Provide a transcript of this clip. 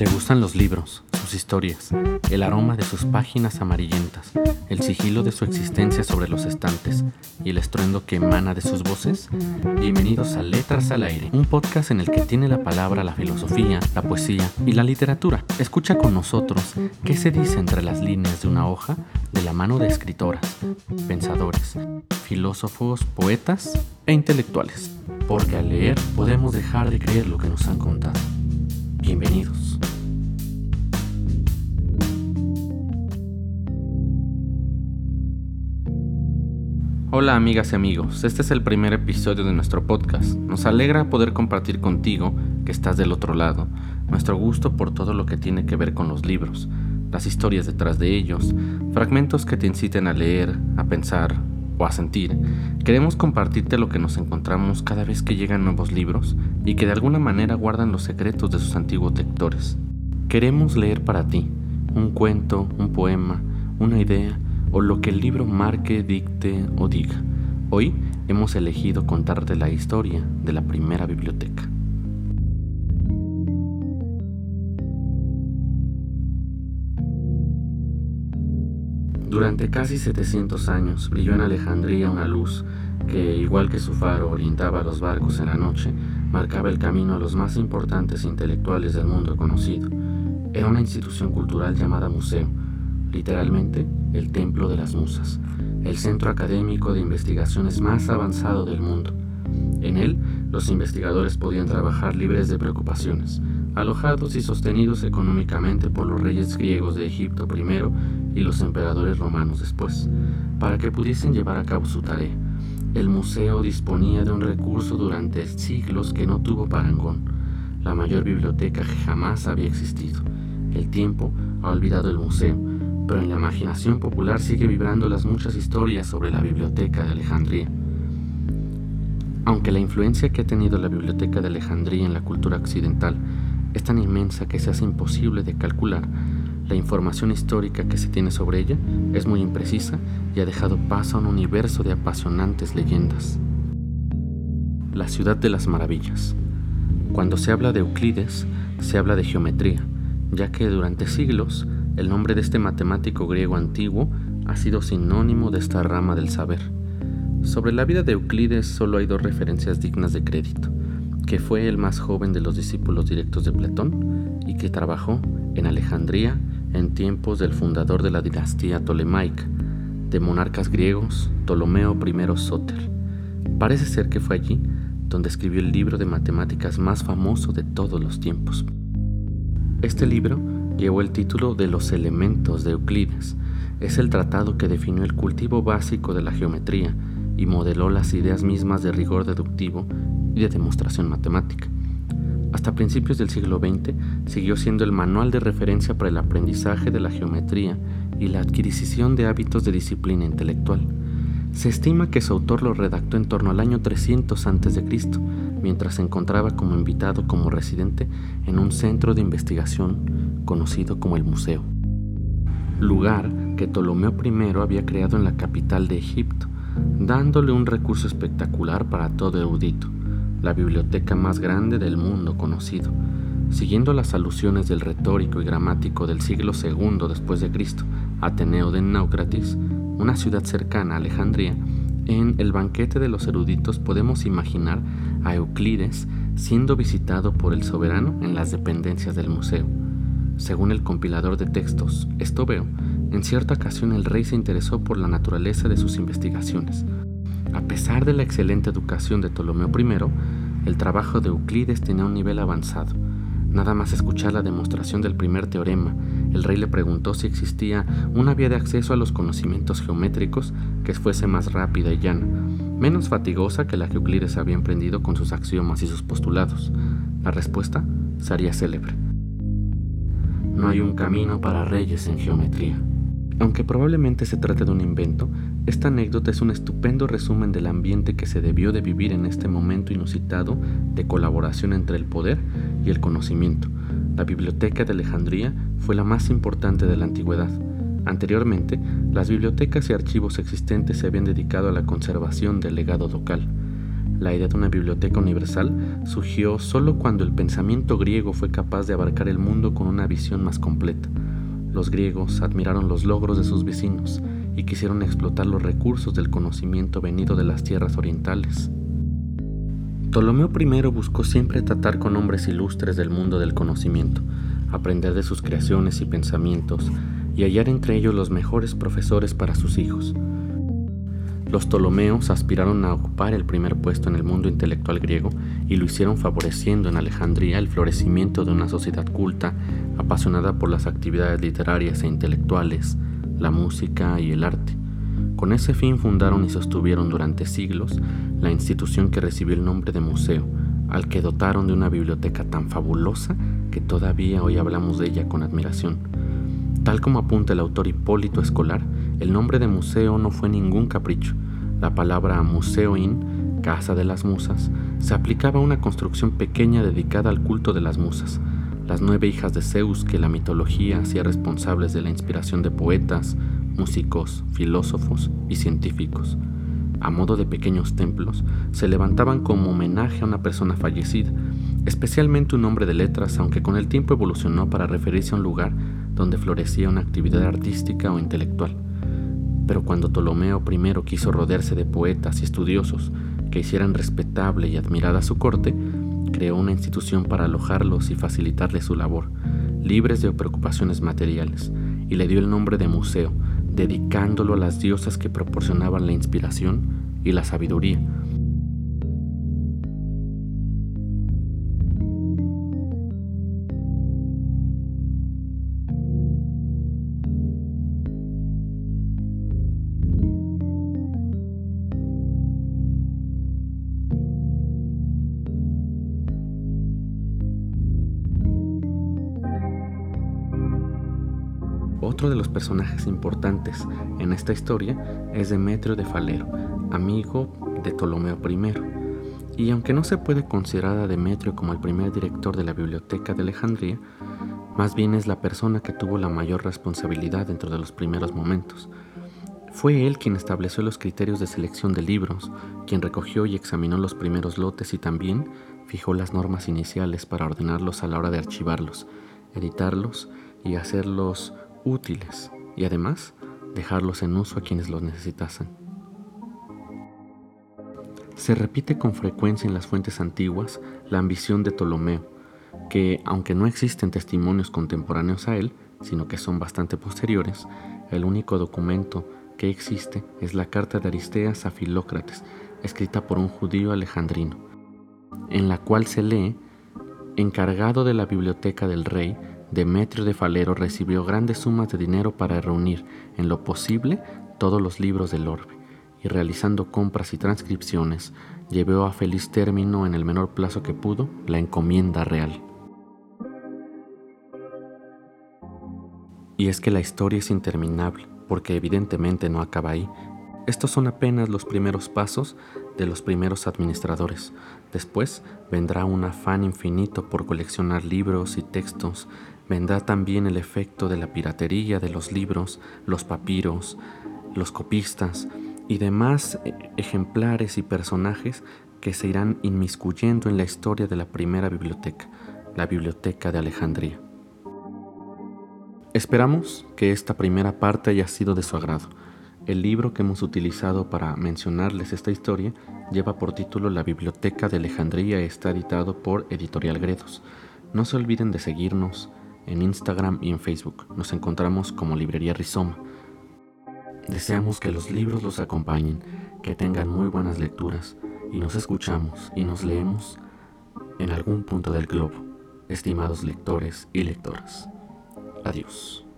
¿Te gustan los libros, sus historias, el aroma de sus páginas amarillentas, el sigilo de su existencia sobre los estantes y el estruendo que emana de sus voces? Bienvenidos a Letras al Aire, un podcast en el que tiene la palabra la filosofía, la poesía y la literatura. Escucha con nosotros qué se dice entre las líneas de una hoja de la mano de escritoras, pensadores, filósofos, poetas e intelectuales. Porque al leer podemos dejar de creer lo que nos han contado. Bienvenidos. Hola amigas y amigos, este es el primer episodio de nuestro podcast. Nos alegra poder compartir contigo, que estás del otro lado, nuestro gusto por todo lo que tiene que ver con los libros, las historias detrás de ellos, fragmentos que te inciten a leer, a pensar o a sentir. Queremos compartirte lo que nos encontramos cada vez que llegan nuevos libros y que de alguna manera guardan los secretos de sus antiguos lectores. Queremos leer para ti un cuento, un poema, una idea, o lo que el libro marque, dicte o diga. Hoy hemos elegido contarte la historia de la primera biblioteca. Durante casi 700 años brilló en Alejandría una luz que, igual que su faro orientaba a los barcos en la noche, marcaba el camino a los más importantes intelectuales del mundo conocido. Era una institución cultural llamada museo, literalmente el Templo de las Musas, el centro académico de investigaciones más avanzado del mundo. En él, los investigadores podían trabajar libres de preocupaciones, alojados y sostenidos económicamente por los reyes griegos de Egipto primero y los emperadores romanos después, para que pudiesen llevar a cabo su tarea. El museo disponía de un recurso durante siglos que no tuvo parangón, la mayor biblioteca que jamás había existido. El tiempo ha olvidado el museo, pero en la imaginación popular sigue vibrando las muchas historias sobre la Biblioteca de Alejandría. Aunque la influencia que ha tenido la Biblioteca de Alejandría en la cultura occidental es tan inmensa que se hace imposible de calcular, la información histórica que se tiene sobre ella es muy imprecisa y ha dejado paso a un universo de apasionantes leyendas. La ciudad de las maravillas. Cuando se habla de Euclides, se habla de geometría, ya que durante siglos el nombre de este matemático griego antiguo ha sido sinónimo de esta rama del saber. Sobre la vida de Euclides solo hay dos referencias dignas de crédito, que fue el más joven de los discípulos directos de Platón y que trabajó en Alejandría en tiempos del fundador de la dinastía tolemaica, de monarcas griegos, Ptolomeo I Sóter. Parece ser que fue allí donde escribió el libro de matemáticas más famoso de todos los tiempos. Este libro llevó el título de Los elementos de Euclides. Es el tratado que definió el cultivo básico de la geometría y modeló las ideas mismas de rigor deductivo y de demostración matemática. Hasta principios del siglo XX siguió siendo el manual de referencia para el aprendizaje de la geometría y la adquisición de hábitos de disciplina intelectual. Se estima que su autor lo redactó en torno al año 300 a.C., mientras se encontraba como invitado como residente en un centro de investigación conocido como el Museo, lugar que Ptolomeo I había creado en la capital de Egipto, dándole un recurso espectacular para todo erudito, la biblioteca más grande del mundo conocido, siguiendo las alusiones del retórico y gramático del siglo II después de Cristo, Ateneo de Naucratis, una ciudad cercana a Alejandría, en el banquete de los eruditos podemos imaginar a Euclides siendo visitado por el soberano en las dependencias del museo. Según el compilador de textos Estoveo, en cierta ocasión el rey se interesó por la naturaleza de sus investigaciones. A pesar de la excelente educación de Ptolomeo I, el trabajo de Euclides tenía un nivel avanzado. Nada más escuchar la demostración del primer teorema, el rey le preguntó si existía una vía de acceso a los conocimientos geométricos que fuese más rápida y llana, menos fatigosa que la que Euclides había emprendido con sus axiomas y sus postulados. La respuesta sería célebre. No hay un camino para reyes en geometría. Aunque probablemente se trate de un invento, esta anécdota es un estupendo resumen del ambiente que se debió de vivir en este momento inusitado de colaboración entre el poder y el conocimiento. La biblioteca de Alejandría fue la más importante de la antigüedad. Anteriormente, las bibliotecas y archivos existentes se habían dedicado a la conservación del legado local. La idea de una biblioteca universal surgió solo cuando el pensamiento griego fue capaz de abarcar el mundo con una visión más completa. Los griegos admiraron los logros de sus vecinos y quisieron explotar los recursos del conocimiento venido de las tierras orientales. Ptolomeo I buscó siempre tratar con hombres ilustres del mundo del conocimiento, aprender de sus creaciones y pensamientos y hallar entre ellos los mejores profesores para sus hijos. Los Ptolomeos aspiraron a ocupar el primer puesto en el mundo intelectual griego y lo hicieron favoreciendo en Alejandría el florecimiento de una sociedad culta, apasionada por las actividades literarias e intelectuales, la música y el arte. Con ese fin fundaron y sostuvieron durante siglos la institución que recibió el nombre de museo, al que dotaron de una biblioteca tan fabulosa que todavía hoy hablamos de ella con admiración. Tal como apunta el autor Hipólito Escolar, el nombre de museo no fue ningún capricho. La palabra museoin, casa de las musas, se aplicaba a una construcción pequeña dedicada al culto de las musas, las nueve hijas de Zeus que la mitología hacía responsables de la inspiración de poetas, músicos, filósofos y científicos. A modo de pequeños templos, se levantaban como homenaje a una persona fallecida, especialmente un hombre de letras, aunque con el tiempo evolucionó para referirse a un lugar donde florecía una actividad artística o intelectual. Pero cuando Ptolomeo I quiso rodearse de poetas y estudiosos que hicieran respetable y admirada su corte, creó una institución para alojarlos y facilitarles su labor, libres de preocupaciones materiales, y le dio el nombre de museo, dedicándolo a las diosas que proporcionaban la inspiración y la sabiduría, Otro de los personajes importantes en esta historia es Demetrio de Falero, amigo de Ptolomeo I. Y aunque no se puede considerar a Demetrio como el primer director de la Biblioteca de Alejandría, más bien es la persona que tuvo la mayor responsabilidad dentro de los primeros momentos. Fue él quien estableció los criterios de selección de libros, quien recogió y examinó los primeros lotes y también fijó las normas iniciales para ordenarlos a la hora de archivarlos, editarlos y hacerlos útiles y además dejarlos en uso a quienes los necesitasen. Se repite con frecuencia en las fuentes antiguas la ambición de Ptolomeo, que, aunque no existen testimonios contemporáneos a él, sino que son bastante posteriores, el único documento que existe es la carta de Aristeas a Filócrates, escrita por un judío alejandrino, en la cual se lee, encargado de la biblioteca del rey, Demetrio de Falero recibió grandes sumas de dinero para reunir, en lo posible, todos los libros del orbe, y realizando compras y transcripciones, llevó a feliz término en el menor plazo que pudo la encomienda real. Y es que la historia es interminable, porque evidentemente no acaba ahí. Estos son apenas los primeros pasos de los primeros administradores. Después vendrá un afán infinito por coleccionar libros y textos vendrá también el efecto de la piratería de los libros, los papiros, los copistas y demás eh, ejemplares y personajes que se irán inmiscuyendo en la historia de la primera biblioteca, la Biblioteca de Alejandría. Esperamos que esta primera parte haya sido de su agrado. El libro que hemos utilizado para mencionarles esta historia lleva por título La Biblioteca de Alejandría está editado por Editorial Gredos. No se olviden de seguirnos, en Instagram y en Facebook. Nos encontramos como Librería Rizoma. Deseamos que los libros los acompañen, que tengan muy buenas lecturas y nos escuchamos y nos leemos en algún punto del globo, estimados lectores y lectoras. Adiós.